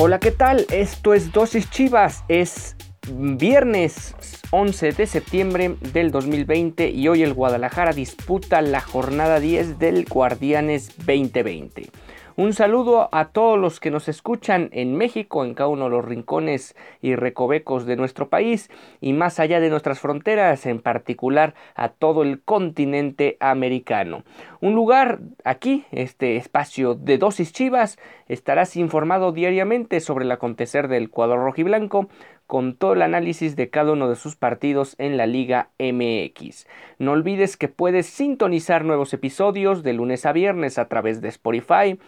Hola, ¿qué tal? Esto es Dosis Chivas. Es viernes 11 de septiembre del 2020 y hoy el Guadalajara disputa la jornada 10 del Guardianes 2020. Un saludo a todos los que nos escuchan en México, en cada uno de los rincones y recovecos de nuestro país y más allá de nuestras fronteras, en particular a todo el continente americano. Un lugar aquí, este espacio de dosis chivas, estarás informado diariamente sobre el acontecer del cuadro rojiblanco con todo el análisis de cada uno de sus partidos en la Liga MX. No olvides que puedes sintonizar nuevos episodios de lunes a viernes a través de Spotify,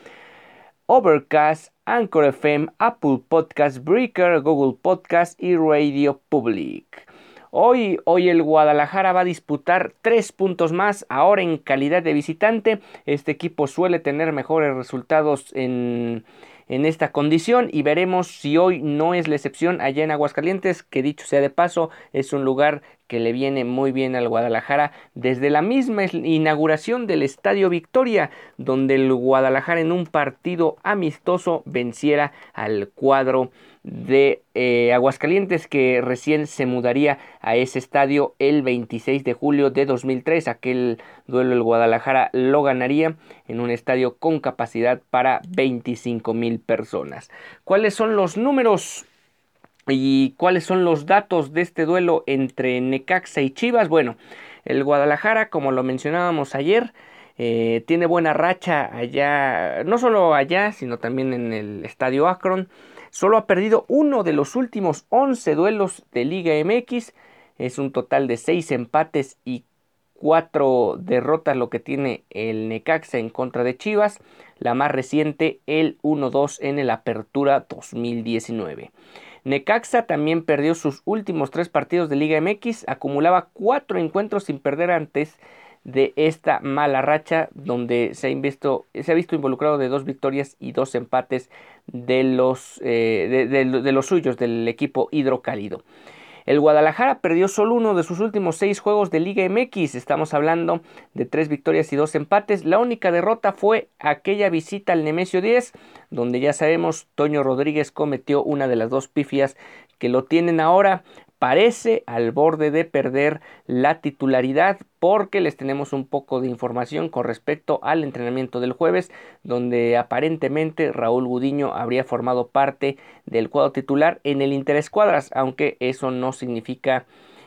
Overcast, Anchor FM, Apple Podcast, Breaker, Google Podcast y Radio Public. Hoy, hoy el Guadalajara va a disputar tres puntos más, ahora en calidad de visitante. Este equipo suele tener mejores resultados en, en esta condición y veremos si hoy no es la excepción allá en Aguascalientes, que dicho sea de paso, es un lugar que le viene muy bien al Guadalajara desde la misma inauguración del Estadio Victoria, donde el Guadalajara en un partido amistoso venciera al cuadro de eh, Aguascalientes que recién se mudaría a ese estadio el 26 de julio de 2003. Aquel duelo el Guadalajara lo ganaría en un estadio con capacidad para 25 mil personas. ¿Cuáles son los números? ¿Y cuáles son los datos de este duelo entre Necaxa y Chivas? Bueno, el Guadalajara, como lo mencionábamos ayer, eh, tiene buena racha allá, no solo allá, sino también en el estadio Akron. Solo ha perdido uno de los últimos 11 duelos de Liga MX. Es un total de 6 empates y 4 derrotas lo que tiene el Necaxa en contra de Chivas. La más reciente, el 1-2 en el Apertura 2019. Necaxa también perdió sus últimos tres partidos de Liga MX, acumulaba cuatro encuentros sin perder antes de esta mala racha donde se ha, visto, involucrado de dos victorias y dos empates de los, eh, de, los suyos del equipo hidrocálido. El Guadalajara perdió solo uno de sus últimos seis juegos de Liga MX. Estamos hablando de tres victorias y dos empates. La única derrota fue aquella visita al Nemesio 10, donde ya sabemos Toño Rodríguez cometió una de las dos pifias que lo tienen ahora parece al borde de perder la titularidad porque les tenemos un poco de información con respecto al entrenamiento del jueves donde aparentemente Raúl Gudiño habría formado parte del cuadro titular en el Interescuadras aunque eso no significa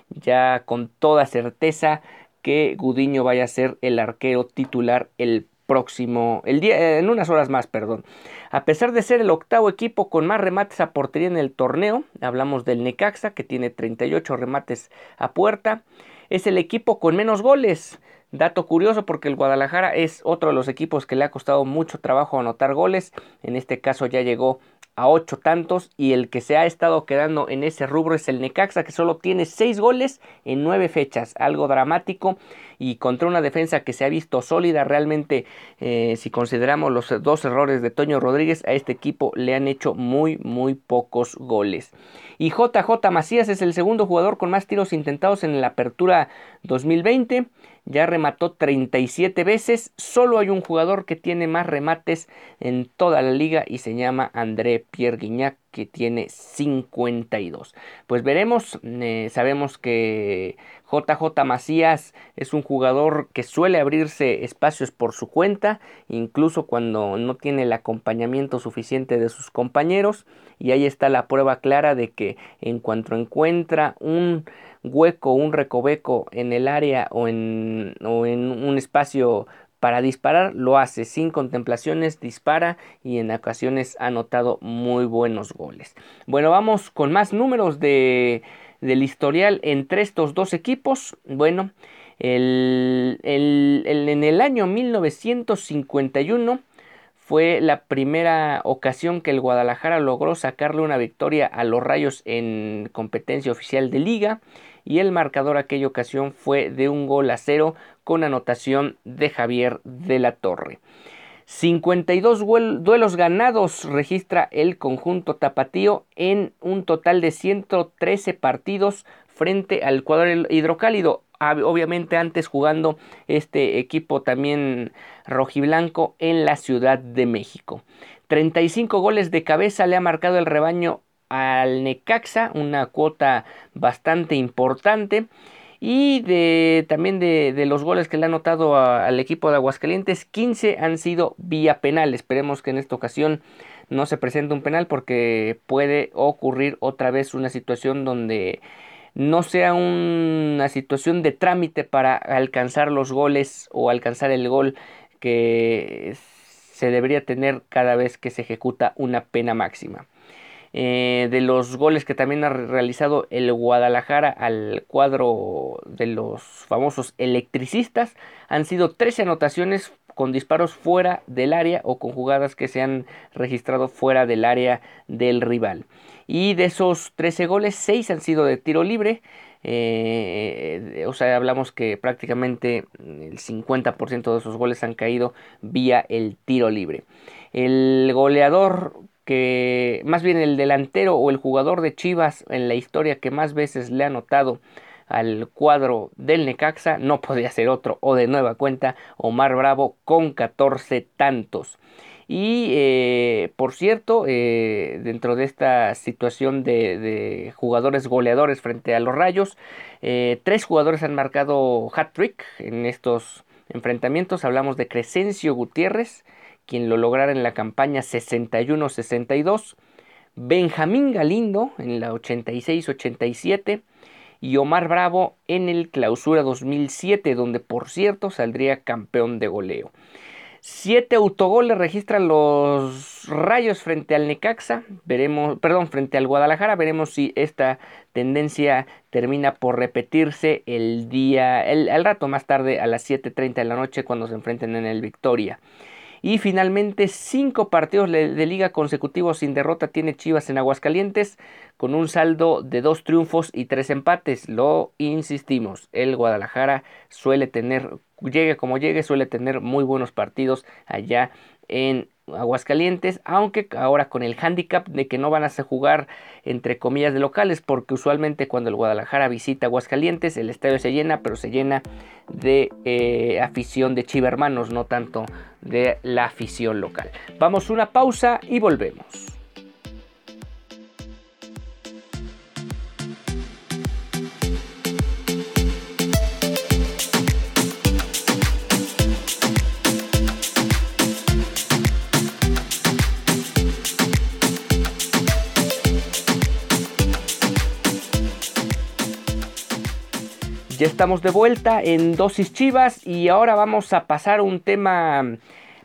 ya con toda certeza que Gudiño vaya a ser el arquero titular el próximo, el día, en unas horas más, perdón. A pesar de ser el octavo equipo con más remates a portería en el torneo, hablamos del Necaxa que tiene 38 remates a puerta, es el equipo con menos goles. Dato curioso porque el Guadalajara es otro de los equipos que le ha costado mucho trabajo anotar goles. En este caso ya llegó a ocho tantos y el que se ha estado quedando en ese rubro es el Necaxa que solo tiene seis goles en nueve fechas, algo dramático y contra una defensa que se ha visto sólida realmente eh, si consideramos los dos errores de Toño Rodríguez a este equipo le han hecho muy muy pocos goles. Y JJ Macías es el segundo jugador con más tiros intentados en la apertura 2020 ya remató 37 veces. Solo hay un jugador que tiene más remates en toda la liga y se llama André Pierre Guignac que tiene 52. Pues veremos, eh, sabemos que JJ Macías es un jugador que suele abrirse espacios por su cuenta, incluso cuando no tiene el acompañamiento suficiente de sus compañeros. Y ahí está la prueba clara de que en cuanto encuentra un hueco, un recoveco en el área o en, o en un espacio para disparar lo hace sin contemplaciones, dispara y en ocasiones ha anotado muy buenos goles. Bueno, vamos con más números de, del historial entre estos dos equipos. Bueno, el, en el año 1951 fue la primera ocasión que el Guadalajara logró sacarle una victoria a los Rayos en competencia oficial de liga y el marcador aquella ocasión fue de un gol a cero con anotación de Javier de la Torre. 52 duelos ganados registra el conjunto tapatío en un total de 113 partidos frente al cuadro hidrocálido. Obviamente antes jugando este equipo también rojiblanco en la Ciudad de México. 35 goles de cabeza le ha marcado el rebaño al Necaxa, una cuota bastante importante. Y también de, los goles que le ha anotado al equipo de Aguascalientes, 15 han sido vía penal. Esperemos que en esta ocasión no se presente un penal porque puede ocurrir otra vez una situación donde no sea una situación de trámite para alcanzar los goles o alcanzar el gol que se debería tener cada vez que se ejecuta una pena máxima. Eh, de los goles que también ha realizado el Guadalajara al cuadro de los famosos electricistas han sido 13 anotaciones con disparos fuera del área o con jugadas que se han registrado fuera del área del rival. Y de esos 13 goles, 6 han sido de tiro libre. Eh, o sea, hablamos que prácticamente el 50% de esos goles han caído vía el tiro libre. El goleador que más bien el delantero o el jugador de Chivas en la historia que más veces le ha anotado al cuadro del Necaxa no podía ser otro o de nueva cuenta Omar Bravo con 14 tantos. Y eh, por cierto, eh, dentro de esta situación de, jugadores goleadores frente a los Rayos, eh, tres jugadores han marcado hat-trick en estos enfrentamientos. Hablamos de Crescencio Gutiérrez, quien lo lograra en la campaña 61-62, Benjamín Galindo en la 86-87 y Omar Bravo en el Clausura 2007, donde por cierto saldría campeón de goleo. Siete autogoles registran los Rayos frente al Necaxa, veremos, perdón, frente al Guadalajara, veremos si esta tendencia termina por repetirse el día, el, rato más tarde a las 7.30 de la noche cuando se enfrenten en el Victoria. Y finalmente, cinco partidos de liga consecutivos sin derrota tiene Chivas en Aguascalientes, con un saldo de dos triunfos y tres empates. Lo insistimos, el Guadalajara suele tener, llegue como llegue, suele tener muy buenos partidos allá en Aguascalientes, aunque ahora con el handicap de que no van a jugar entre comillas de locales, porque usualmente cuando el Guadalajara visita Aguascalientes el estadio se llena, pero se llena de eh, afición de chivermanos, no tanto de la afición local. Vamos una pausa y volvemos. Ya estamos de vuelta en Dosis Chivas y ahora vamos a pasar un tema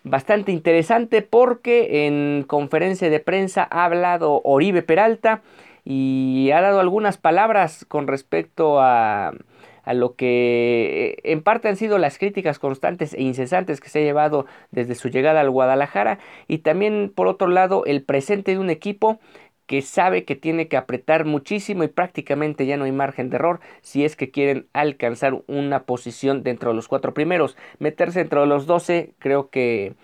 bastante interesante porque en conferencia de prensa ha hablado Oribe Peralta y ha dado algunas palabras con respecto a, a lo que en parte han sido las críticas constantes e incesantes que se ha llevado desde su llegada al Guadalajara y también por otro lado el presente de un equipo que sabe que tiene que apretar muchísimo y prácticamente ya no hay margen de error si es que quieren alcanzar una posición dentro de los cuatro primeros. Meterse dentro de los doce creo que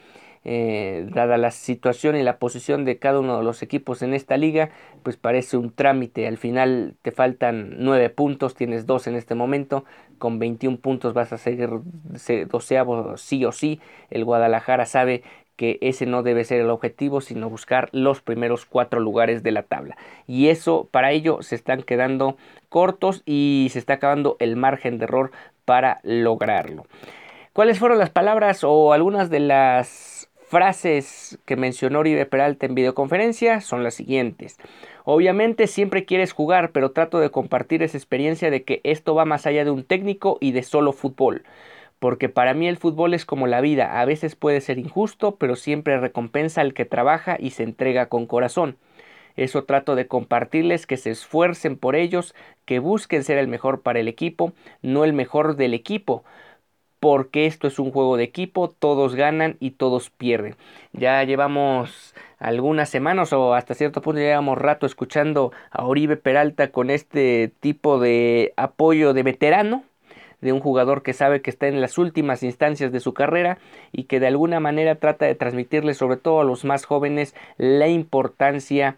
eh, dada la situación y la posición de cada uno de los equipos en esta liga, pues parece un trámite. Al final te faltan nueve puntos, tienes dos en este momento, con 21 puntos vas a seguir doceavo sí o sí. El Guadalajara sabe que ese no debe ser el objetivo, sino buscar los primeros cuatro lugares de la tabla. Y eso, para ello, se están quedando cortos y se está acabando el margen de error para lograrlo. ¿Cuáles fueron las palabras o algunas de las frases que mencionó Oribe Peralta en videoconferencia? Son las siguientes. Obviamente siempre quieres jugar, pero trato de compartir esa experiencia de que esto va más allá de un técnico y de solo fútbol porque para mí el fútbol es como la vida, a veces puede ser injusto, pero siempre recompensa al que trabaja y se entrega con corazón. Eso trato de compartirles, que se esfuercen por ellos, que busquen ser el mejor para el equipo, no el mejor del equipo, porque esto es un juego de equipo, todos ganan y todos pierden. Ya llevamos algunas semanas o hasta cierto punto llevamos rato escuchando a Oribe Peralta con este tipo de apoyo de veterano, de un jugador que sabe que está en las últimas instancias de su carrera y que de alguna manera trata de transmitirle sobre todo a los más jóvenes la importancia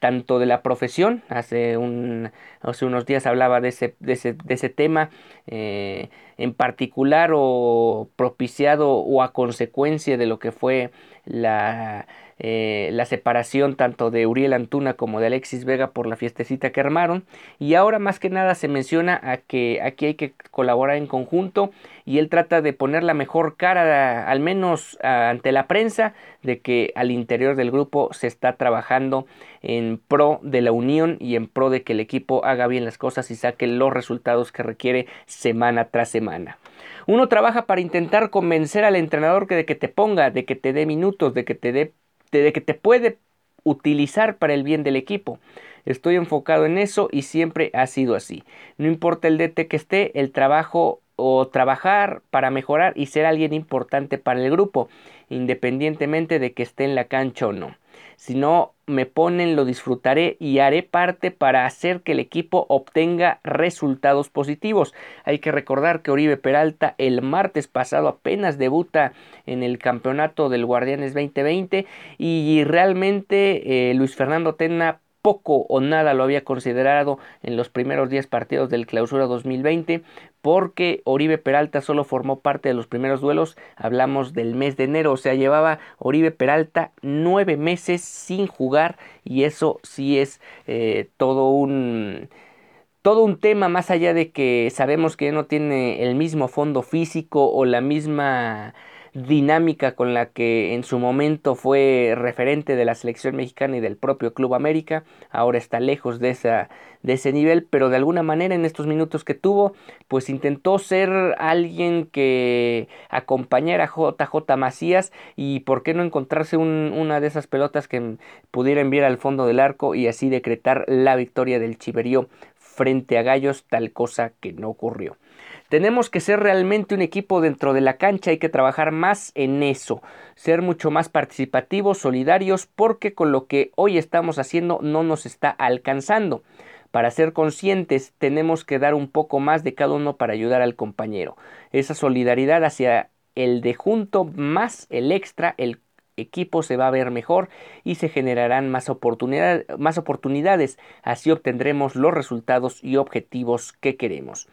tanto de la profesión, hace, un, hace unos días hablaba de ese, de ese, de ese tema eh, en particular o propiciado o a consecuencia de lo que fue la eh, la separación tanto de Uriel Antuna como de Alexis Vega por la fiestecita que armaron y ahora más que nada se menciona a que aquí hay que colaborar en conjunto y él trata de poner la mejor cara al menos ante la prensa de que al interior del grupo se está trabajando en pro de la unión y en pro de que el equipo haga bien las cosas y saque los resultados que requiere semana tras semana. Uno trabaja para intentar convencer al entrenador de que te ponga, de que te dé minutos, de que te dé de que te puede utilizar para el bien del equipo. Estoy enfocado en eso y siempre ha sido así. No importa el DT que esté, el trabajo o trabajar para mejorar y ser alguien importante para el grupo, independientemente de que esté en la cancha o no. Si no me ponen, lo disfrutaré y haré parte para hacer que el equipo obtenga resultados positivos. Hay que recordar que Oribe Peralta el martes pasado apenas debuta en el campeonato del Guardianes 2020 y realmente eh, Luis Fernando Tena poco o nada lo había considerado en los primeros 10 partidos del clausura 2020 porque Oribe Peralta solo formó parte de los primeros duelos, hablamos del mes de enero, o sea, llevaba Oribe Peralta nueve meses sin jugar y eso sí es eh, todo un todo un tema más allá de que sabemos que no tiene el mismo fondo físico o la misma dinámica con la que en su momento fue referente de la selección mexicana y del propio Club América. Ahora está lejos de, esa, de ese nivel, pero de alguna manera en estos minutos que tuvo, pues intentó ser alguien que acompañara a JJ Macías y por qué no encontrarse una de esas pelotas que pudiera enviar al fondo del arco y así decretar la victoria del Chiverío frente a Gallos, tal cosa que no ocurrió. Tenemos que ser realmente un equipo dentro de la cancha, hay que trabajar más en eso, ser mucho más participativos, solidarios, porque con lo que hoy estamos haciendo no nos está alcanzando. Para ser conscientes tenemos que dar un poco más de cada uno para ayudar al compañero. Esa solidaridad hacia el de junto más el extra, el equipo se va a ver mejor y se generarán más, más oportunidades. Así obtendremos los resultados y objetivos que queremos.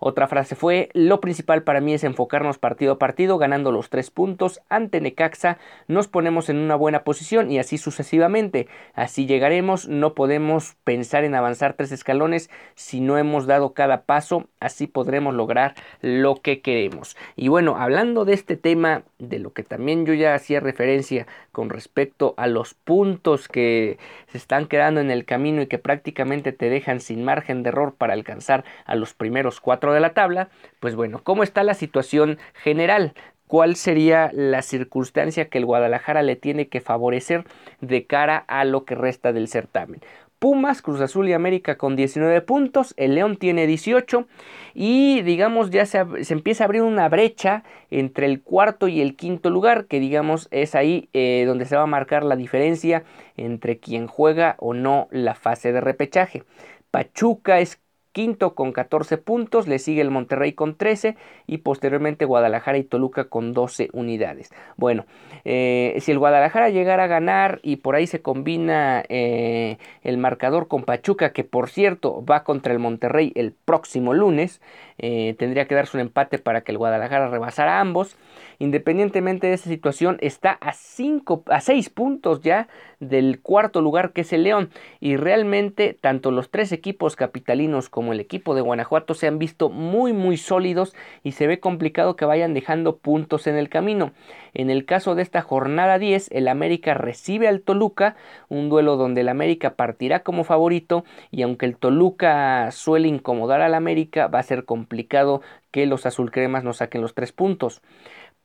Otra frase fue, lo principal para mí es enfocarnos partido a partido, ganando los tres puntos. Ante Necaxa nos ponemos en una buena posición y así sucesivamente. Así llegaremos, no podemos pensar en avanzar tres escalones si no hemos dado cada paso, así podremos lograr lo que queremos. Y bueno, hablando de este tema, de lo que también yo ya hacía referencia con respecto a los puntos que se están quedando en el camino y que prácticamente te dejan sin margen de error para alcanzar a los primeros cuatro de la tabla, pues bueno, ¿cómo está la situación general? ¿Cuál sería la circunstancia que el Guadalajara le tiene que favorecer de cara a lo que resta del certamen? Pumas, Cruz Azul y América con 19 puntos, el León tiene 18 y digamos ya se, empieza a abrir una brecha entre el cuarto y el quinto lugar que digamos es ahí eh, donde se va a marcar la diferencia entre quien juega o no la fase de repechaje. Pachuca es quinto con 14 puntos, le sigue el Monterrey con 13 y posteriormente Guadalajara y Toluca con 12 unidades. Bueno, eh, si el Guadalajara llegara a ganar y por ahí se combina eh, el marcador con Pachuca, que por cierto va contra el Monterrey el próximo lunes, eh, tendría que darse un empate para que el Guadalajara rebasara a ambos. Independientemente de esa situación, está a, cinco, a 6 puntos ya del cuarto lugar que es el León. Y realmente tanto los tres equipos capitalinos como el equipo de Guanajuato se han visto muy muy sólidos y se ve complicado que vayan dejando puntos en el camino. En el caso de esta jornada 10, el América recibe al Toluca, un duelo donde el América partirá como favorito y aunque el Toluca suele incomodar al América, va a ser complicado que los azulcremas no saquen los tres puntos.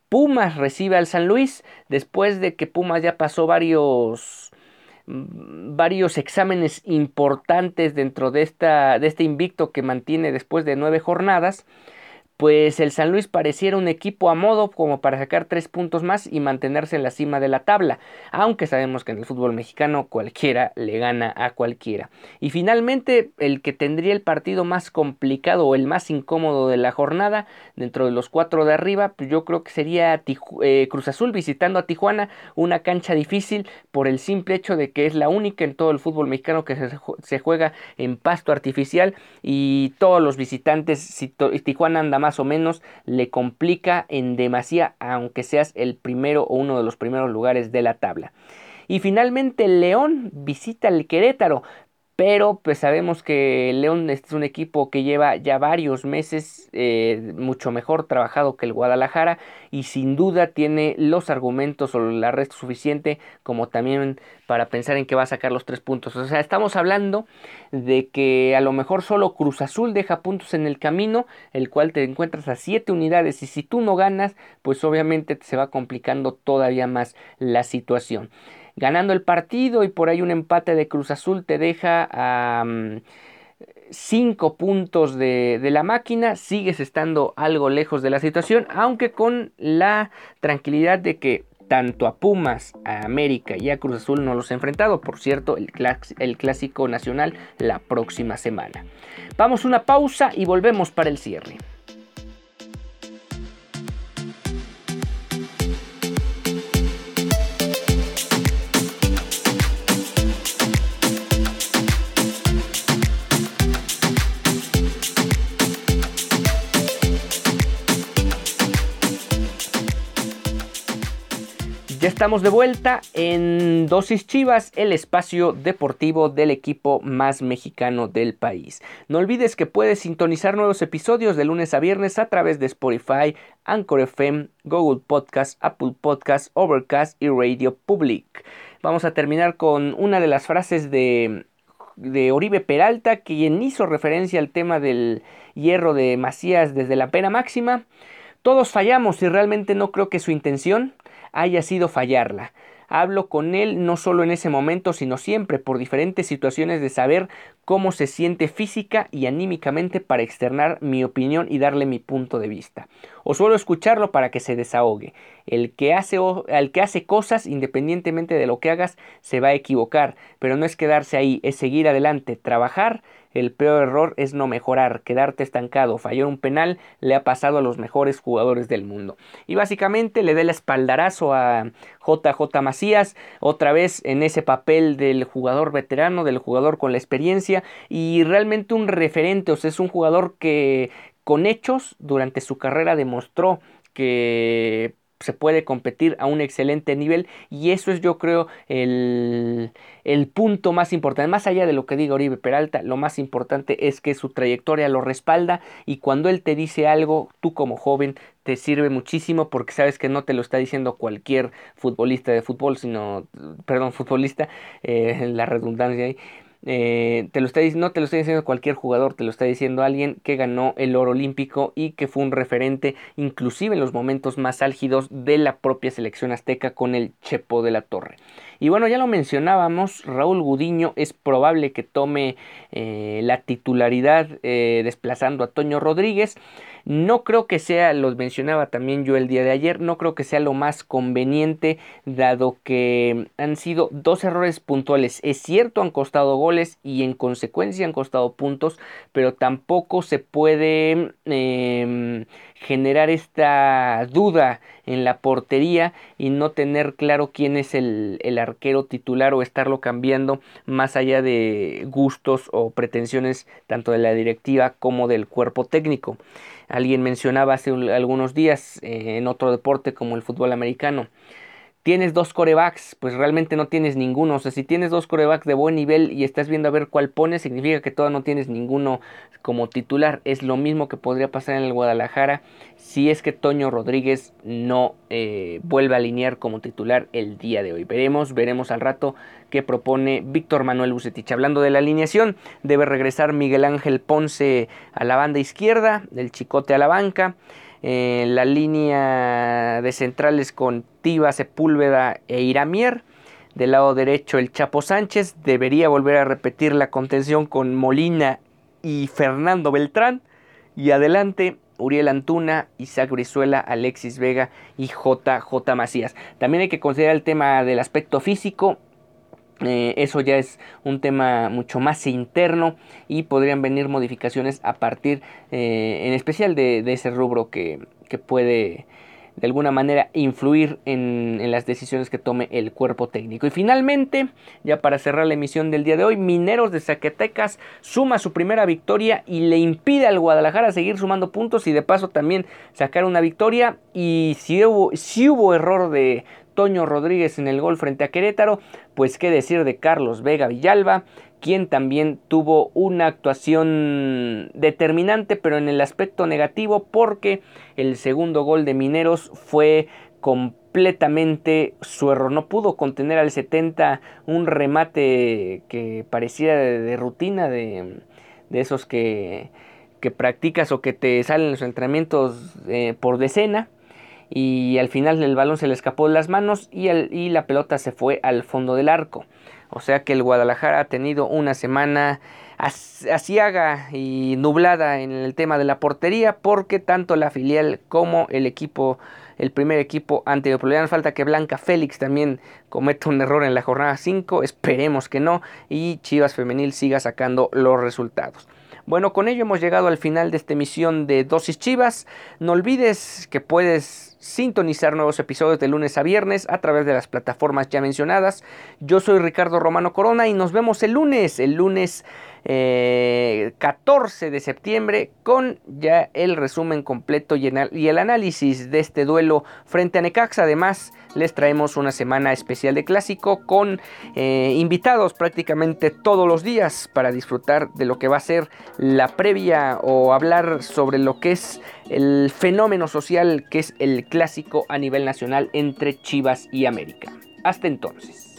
Pumas recibe al San Luis después de que Pumas ya pasó varios mm, varios exámenes importantes dentro de, esta, de este invicto que mantiene después de nueve jornadas pues el San Luis pareciera un equipo a modo como para sacar tres puntos más y mantenerse en la cima de la tabla, aunque sabemos que en el fútbol mexicano cualquiera le gana a cualquiera. Y finalmente el que tendría el partido más complicado o el más incómodo de la jornada, dentro de los cuatro de arriba, pues yo creo que sería eh, Cruz Azul visitando a Tijuana, una cancha difícil por el simple hecho de que es la única en todo el fútbol mexicano que se, juega en pasto artificial y todos los visitantes, si Tijuana anda más o menos le complica en demasía, aunque seas el primero o uno de los primeros lugares de la tabla. Y finalmente León visita el Querétaro, pero pues sabemos que León es un equipo que lleva ya varios meses eh, mucho mejor trabajado que el Guadalajara y sin duda tiene los argumentos o la red suficiente como también para pensar en que va a sacar los tres puntos. O sea, estamos hablando de que a lo mejor solo Cruz Azul deja puntos en el camino, el cual te encuentras a siete unidades y si tú no ganas, pues obviamente se va complicando todavía más la situación ganando el partido y por ahí un empate de Cruz Azul te deja a... 5 puntos de, de, la máquina, sigues estando algo lejos de la situación, aunque con la tranquilidad de que tanto a Pumas, a América y a Cruz Azul no los he enfrentado, por cierto, el, el clásico nacional la próxima semana. Vamos una pausa y volvemos para el cierre. Ya estamos de vuelta en Dosis Chivas, el espacio deportivo del equipo más mexicano del país. No olvides que puedes sintonizar nuevos episodios de lunes a viernes a través de Spotify, Anchor FM, Google Podcast, Apple Podcast, Overcast y Radio Public. Vamos a terminar con una de las frases de, de Oribe Peralta, quien hizo referencia al tema del hierro de Macías desde la pena máxima. Todos fallamos y realmente no creo que su intención haya sido fallarla. Hablo con él no solo en ese momento, sino siempre por diferentes situaciones de saber cómo se siente física y anímicamente para externar mi opinión y darle mi punto de vista. O suelo escucharlo para que se desahogue. El que hace, que hace cosas, independientemente de lo que hagas, se va a equivocar, pero no es quedarse ahí, es seguir adelante, trabajar el peor error es no mejorar, quedarte estancado. Fallar un penal le ha pasado a los mejores jugadores del mundo. Y básicamente le da el espaldarazo a JJ Macías, otra vez en ese papel del jugador veterano, del jugador con la experiencia y realmente un referente, o sea, es un jugador que con hechos durante su carrera demostró que se puede competir a un excelente nivel y eso es yo creo el, el, punto más importante. Más allá de lo que diga Oribe Peralta, lo más importante es que su trayectoria lo respalda y cuando él te dice algo, tú como joven te sirve muchísimo porque sabes que no te lo está diciendo cualquier futbolista de fútbol, sino, perdón, futbolista, eh, la redundancia ahí, eh, te lo está, no te lo está diciendo cualquier jugador, te lo está diciendo alguien que ganó el oro olímpico y que fue un referente inclusive en los momentos más álgidos de la propia selección azteca con el Chepo de la Torre. Y bueno, ya lo mencionábamos, Raúl Gudiño es probable que tome eh, la titularidad eh, desplazando a Toño Rodríguez. No creo que sea, los mencionaba también yo el día de ayer, no creo que sea lo más conveniente dado que han sido dos errores puntuales. Es cierto, han costado goles y en consecuencia han costado puntos, pero tampoco se puede em, generar esta duda en la portería y no tener claro quién es el, el, arquero titular o estarlo cambiando más allá de gustos o pretensiones tanto de la directiva como del cuerpo técnico. Alguien mencionaba hace algunos días eh, en otro deporte como el fútbol americano tienes dos corebacks, pues realmente no tienes ninguno. O sea, si tienes dos corebacks de buen nivel y estás viendo a ver cuál pones, significa que todavía no tienes ninguno como titular. Es lo mismo que podría pasar en el Guadalajara si es que Toño Rodríguez no eh, vuelve a alinear como titular el día de hoy. Veremos, veremos al rato qué propone Víctor Manuel Bucetich. Hablando de la alineación, debe regresar Miguel Ángel Ponce a la banda izquierda, el Chicote a la banca. Eh, la línea de centrales con Tiva, Sepúlveda e Iramier. Del lado derecho el Chapo Sánchez. Debería volver a repetir la contención con Molina y Fernando Beltrán. Y adelante Uriel Antuna, Isaac Brizuela, Alexis Vega y JJ Macías. También hay que considerar el tema del aspecto físico. Eh, eso ya es un tema mucho más interno y podrían venir modificaciones a partir eh, en especial de, ese rubro que, puede de alguna manera influir en, en, las decisiones que tome el cuerpo técnico. Y finalmente, ya para cerrar la emisión del día de hoy, Mineros de Zacatecas suma su primera victoria y le impide al Guadalajara seguir sumando puntos y de paso también sacar una victoria. Y si hubo, si hubo error de, Toño Rodríguez en el gol frente a Querétaro, pues qué decir de Carlos Vega Villalba, quien también tuvo una actuación determinante, pero en el aspecto negativo, porque el segundo gol de Mineros fue completamente su error. No pudo contener al 70 un remate que parecía de, rutina, de, esos que, practicas o que te salen los entrenamientos eh, por decena y al final el balón se le escapó de las manos y, la pelota se fue al fondo del arco. O sea que el Guadalajara ha tenido una semana asiaga y nublada en el tema de la portería porque tanto la filial como el equipo, el primer equipo problemas. Falta que Blanca Félix también cometa un error en la jornada 5, esperemos que no, y Chivas Femenil siga sacando los resultados. Bueno, con ello hemos llegado al final de esta emisión de Dosis Chivas. No olvides que puedes sintonizar nuevos episodios de lunes a viernes a través de las plataformas ya mencionadas. Yo soy Ricardo Romano Corona y nos vemos el lunes, el lunes 14 eh, de septiembre con ya el resumen completo y, el análisis de este duelo frente a Necaxa. Además, les traemos una semana especial de clásico con eh, invitados prácticamente todos los días para disfrutar de lo que va a ser la previa o hablar sobre lo que es el fenómeno social que es el clásico a nivel nacional entre Chivas y América. Hasta entonces.